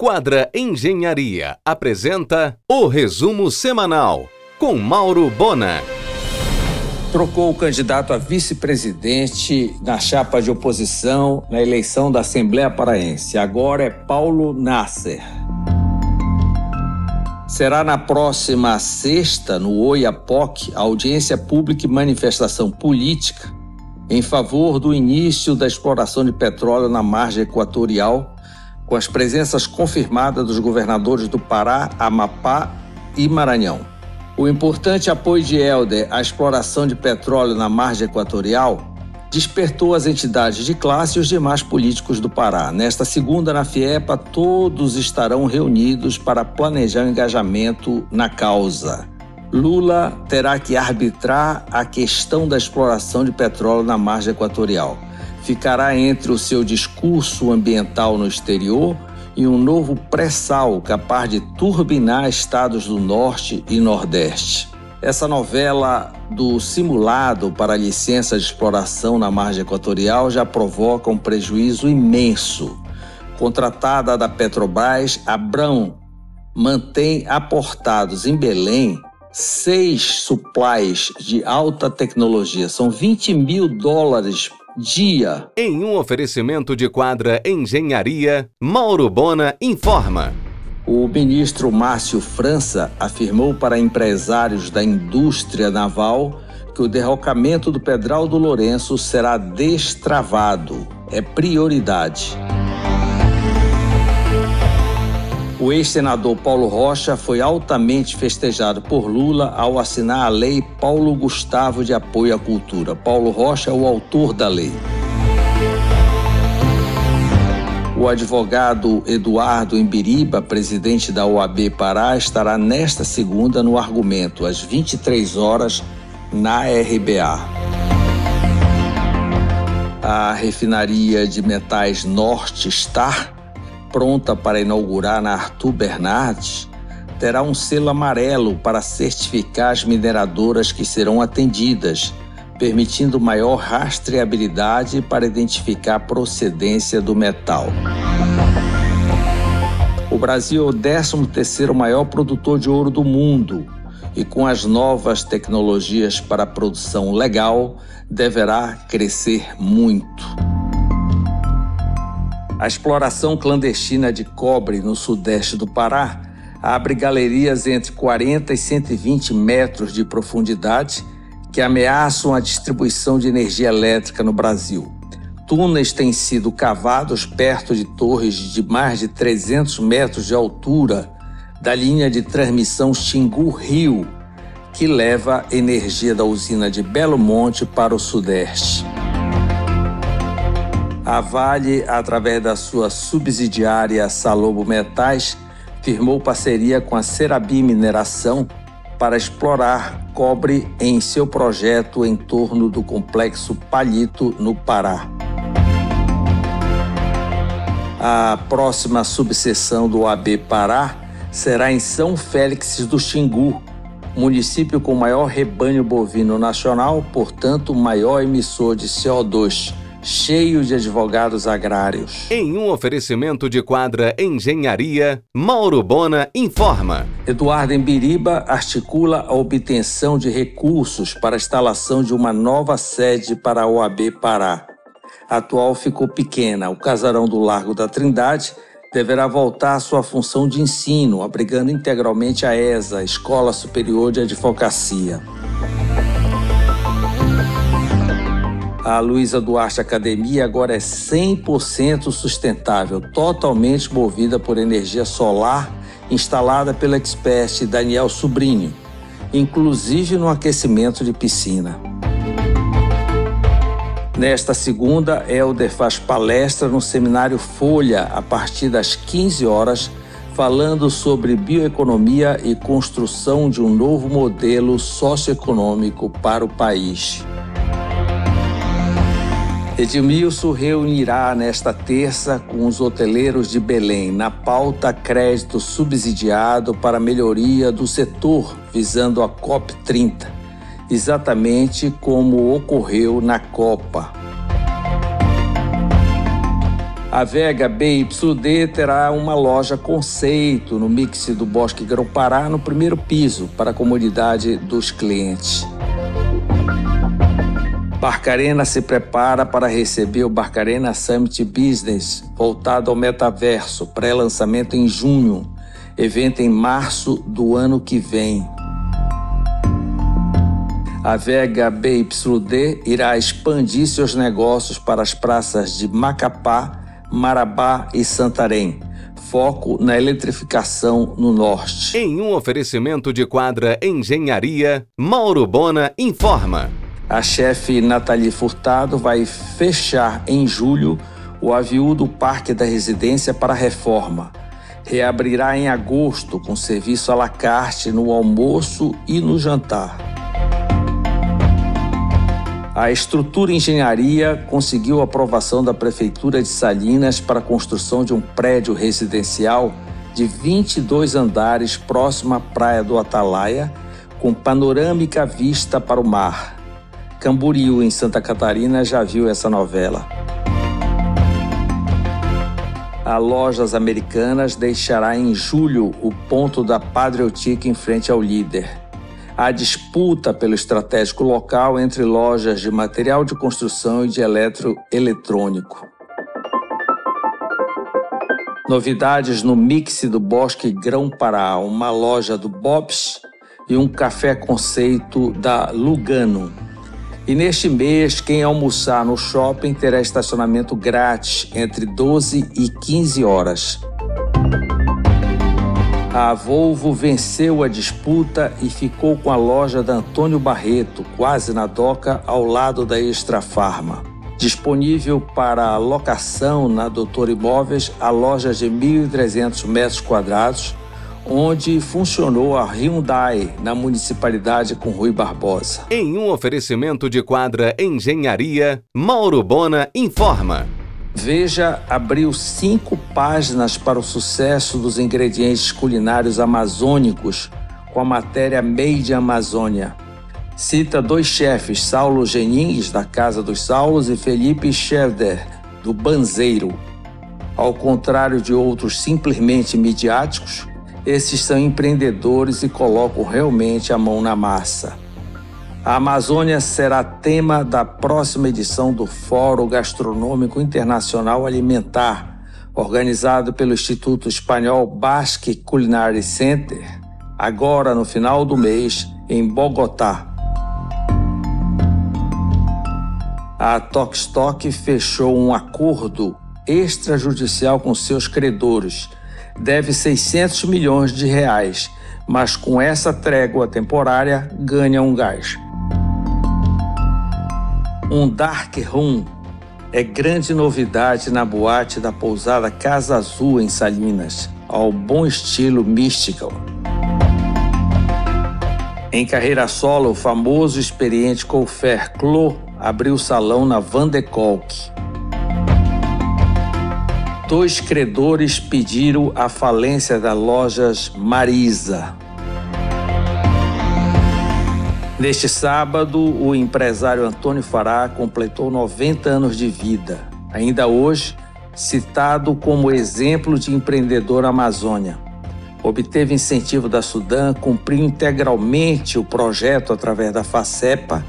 Quadra Engenharia apresenta o resumo semanal com Mauro Bona. Trocou o candidato a vice-presidente na chapa de oposição na eleição da Assembleia Paraense. Agora é Paulo Nasser. Será na próxima sexta, no Oiapoque, a audiência pública e manifestação política em favor do início da exploração de petróleo na margem equatorial com as presenças confirmadas dos governadores do Pará, Amapá e Maranhão. O importante apoio de Helder à exploração de petróleo na margem equatorial despertou as entidades de classe e os demais políticos do Pará. Nesta segunda, na FIEPA, todos estarão reunidos para planejar o engajamento na causa. Lula terá que arbitrar a questão da exploração de petróleo na margem equatorial ficará entre o seu discurso ambiental no exterior e um novo pré-sal capaz de turbinar estados do Norte e Nordeste. Essa novela do simulado para licença de exploração na margem equatorial já provoca um prejuízo imenso. Contratada da Petrobras, Abrão mantém aportados em Belém seis supplies de alta tecnologia. São 20 mil dólares dia. Em um oferecimento de quadra Engenharia, Mauro Bona informa. O ministro Márcio França afirmou para empresários da indústria naval que o derrocamento do Pedral do Lourenço será destravado. É prioridade. O ex-senador Paulo Rocha foi altamente festejado por Lula ao assinar a Lei Paulo Gustavo de Apoio à Cultura. Paulo Rocha é o autor da lei. O advogado Eduardo Embiriba, presidente da OAB Pará, estará nesta segunda no argumento, às 23 horas, na RBA. A refinaria de metais Norte Star pronta para inaugurar na Arthur Bernardes, terá um selo amarelo para certificar as mineradoras que serão atendidas, permitindo maior rastreabilidade para identificar a procedência do metal. O Brasil é o 13º maior produtor de ouro do mundo e com as novas tecnologias para produção legal, deverá crescer muito. A exploração clandestina de cobre no sudeste do Pará abre galerias entre 40 e 120 metros de profundidade que ameaçam a distribuição de energia elétrica no Brasil. Túneis têm sido cavados perto de torres de mais de 300 metros de altura da linha de transmissão Xingu-Rio, que leva energia da usina de Belo Monte para o sudeste. A Vale, através da sua subsidiária Salobo Metais, firmou parceria com a Cerabi Mineração para explorar cobre em seu projeto em torno do complexo Palhito, no Pará. A próxima subseção do AB Pará será em São Félix do Xingu, município com maior rebanho bovino nacional, portanto, maior emissor de CO2 cheio de advogados agrários. Em um oferecimento de quadra Engenharia, Mauro Bona informa. Eduardo Embiriba articula a obtenção de recursos para a instalação de uma nova sede para a OAB Pará. A atual ficou pequena, o casarão do Largo da Trindade deverá voltar à sua função de ensino, abrigando integralmente a ESA, Escola Superior de Advocacia. A Luiza Duarte Academia agora é 100% sustentável, totalmente movida por energia solar instalada pelo expert Daniel Sobrinho, inclusive no aquecimento de piscina. Nesta segunda, Helder faz palestra no seminário Folha a partir das 15 horas, falando sobre bioeconomia e construção de um novo modelo socioeconômico para o país. Edmilson reunirá nesta terça com os hoteleiros de Belém na pauta crédito subsidiado para melhoria do setor visando a COP30, exatamente como ocorreu na Copa. A Vega BYD terá uma loja conceito no mix do Bosque Grão-Pará no primeiro piso para a comodidade dos clientes. Barcarena se prepara para receber o Barcarena Summit Business, voltado ao metaverso, pré-lançamento em junho, evento em março do ano que vem. A Vega BYD irá expandir seus negócios para as praças de Macapá, Marabá e Santarém. Foco na eletrificação no norte. Em um oferecimento de quadra Engenharia, Mauro Bona informa. A chefe Nathalie Furtado vai fechar em julho o aviúdo Parque da Residência para reforma. Reabrirá em agosto com serviço à la carte no almoço e no jantar. A estrutura engenharia conseguiu aprovação da Prefeitura de Salinas para a construção de um prédio residencial de 22 andares próximo à praia do Atalaia, com panorâmica vista para o mar. Camboriú, em Santa Catarina, já viu essa novela. A Lojas Americanas deixará em julho o ponto da Padre em frente ao líder a disputa pelo estratégico local entre lojas de material de construção e de eletroeletrônico. Novidades no Mix do Bosque Grão-Pará, uma loja do Bob's e um café conceito da Lugano. E neste mês, quem almoçar no shopping terá estacionamento grátis entre 12 e 15 horas. A Volvo venceu a disputa e ficou com a loja da Antônio Barreto, quase na doca, ao lado da Extra Farma. Disponível para locação na Doutor Imóveis, a loja de 1.300 metros quadrados, onde funcionou a Hyundai na municipalidade com Rui Barbosa. Em um oferecimento de quadra Engenharia, Mauro Bona informa. Veja abriu cinco páginas para o sucesso dos ingredientes culinários amazônicos com a matéria Made Amazônia. Cita dois chefes, Saulo Genins, da Casa dos Saulos, e Felipe Schefder, do Banzeiro. Ao contrário de outros simplesmente midiáticos, esses são empreendedores e colocam realmente a mão na massa. A Amazônia será tema da próxima edição do Fórum Gastronômico Internacional Alimentar, organizado pelo Instituto Espanhol Basque Culinary Center, agora no final do mês, em Bogotá. A Tokstok fechou um acordo extrajudicial com seus credores. Deve 600 milhões de reais, mas com essa trégua temporária ganha um gás. Um dark room é grande novidade na boate da pousada Casa Azul em Salinas, ao bom estilo mystical. Em carreira solo, o famoso experiente Colfer Clô abriu salão na Van de Kolk. Dois credores pediram a falência das lojas Marisa. Neste sábado, o empresário Antônio Fará completou 90 anos de vida. Ainda hoje, citado como exemplo de empreendedor Amazônia. Obteve incentivo da Sudã, cumpriu integralmente o projeto através da FACEPA,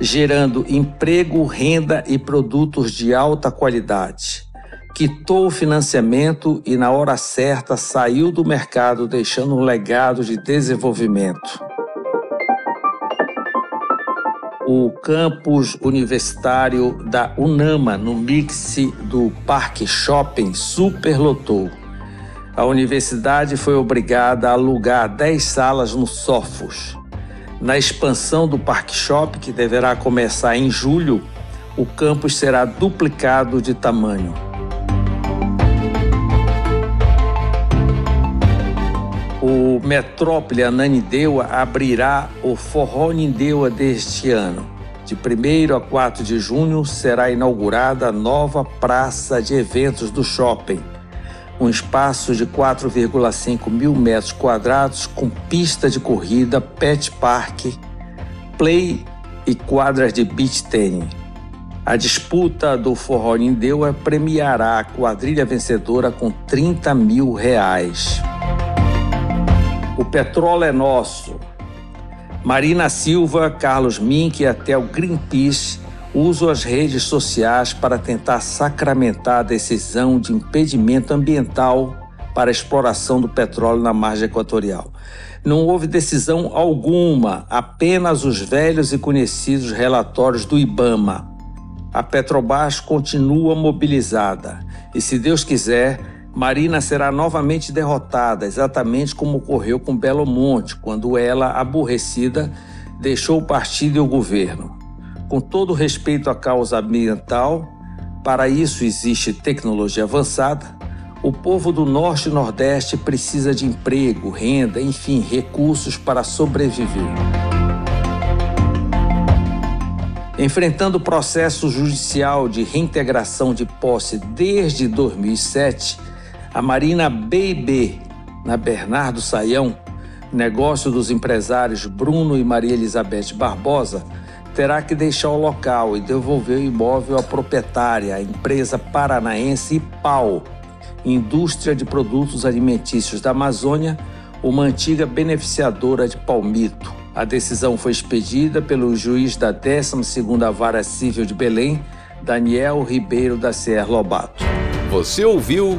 gerando emprego, renda e produtos de alta qualidade. Quitou o financiamento e, na hora certa, saiu do mercado, deixando um legado de desenvolvimento. o campus universitário da Unama, no mix do Parque Shopping, superlotou. A universidade foi obrigada a alugar 10 salas no Sofos. Na expansão do Parque Shopping, que deverá começar em julho, o campus será duplicado de tamanho. O Metrópole Ananindeua abrirá o Forró Nindeua deste ano. De 1 a 4 de junho será inaugurada a nova praça de eventos do shopping, um espaço de 4,5 mil metros quadrados com pista de corrida, pet park, play e quadras de beach tennis. A disputa do Forró Nindeua premiará a quadrilha vencedora com 30 mil reais. O petróleo é nosso. Marina Silva, Carlos Mink e até o Greenpeace usam as redes sociais para tentar sacramentar a decisão de impedimento ambiental para a exploração do petróleo na margem equatorial. Não houve decisão alguma, apenas os velhos e conhecidos relatórios do IBAMA. A Petrobras continua mobilizada e, se Deus quiser, Marina será novamente derrotada, exatamente como ocorreu com Belo Monte, quando ela, aborrecida, deixou o partido e o governo. Com todo respeito à causa ambiental, para isso existe tecnologia avançada, o povo do Norte e Nordeste precisa de emprego, renda, enfim, recursos para sobreviver. Enfrentando o processo judicial de reintegração de posse desde 2007, a Marina BB, na Bernardo Saião, negócio dos empresários Bruno e Maria Elizabeth Barbosa, terá que deixar o local e devolver o imóvel à proprietária, a empresa paranaense IPAU, Indústria de Produtos Alimentícios da Amazônia, uma antiga beneficiadora de palmito. A decisão foi expedida pelo juiz da 12ª Vara Civil de Belém, Daniel Ribeiro da CR Lobato. Você ouviu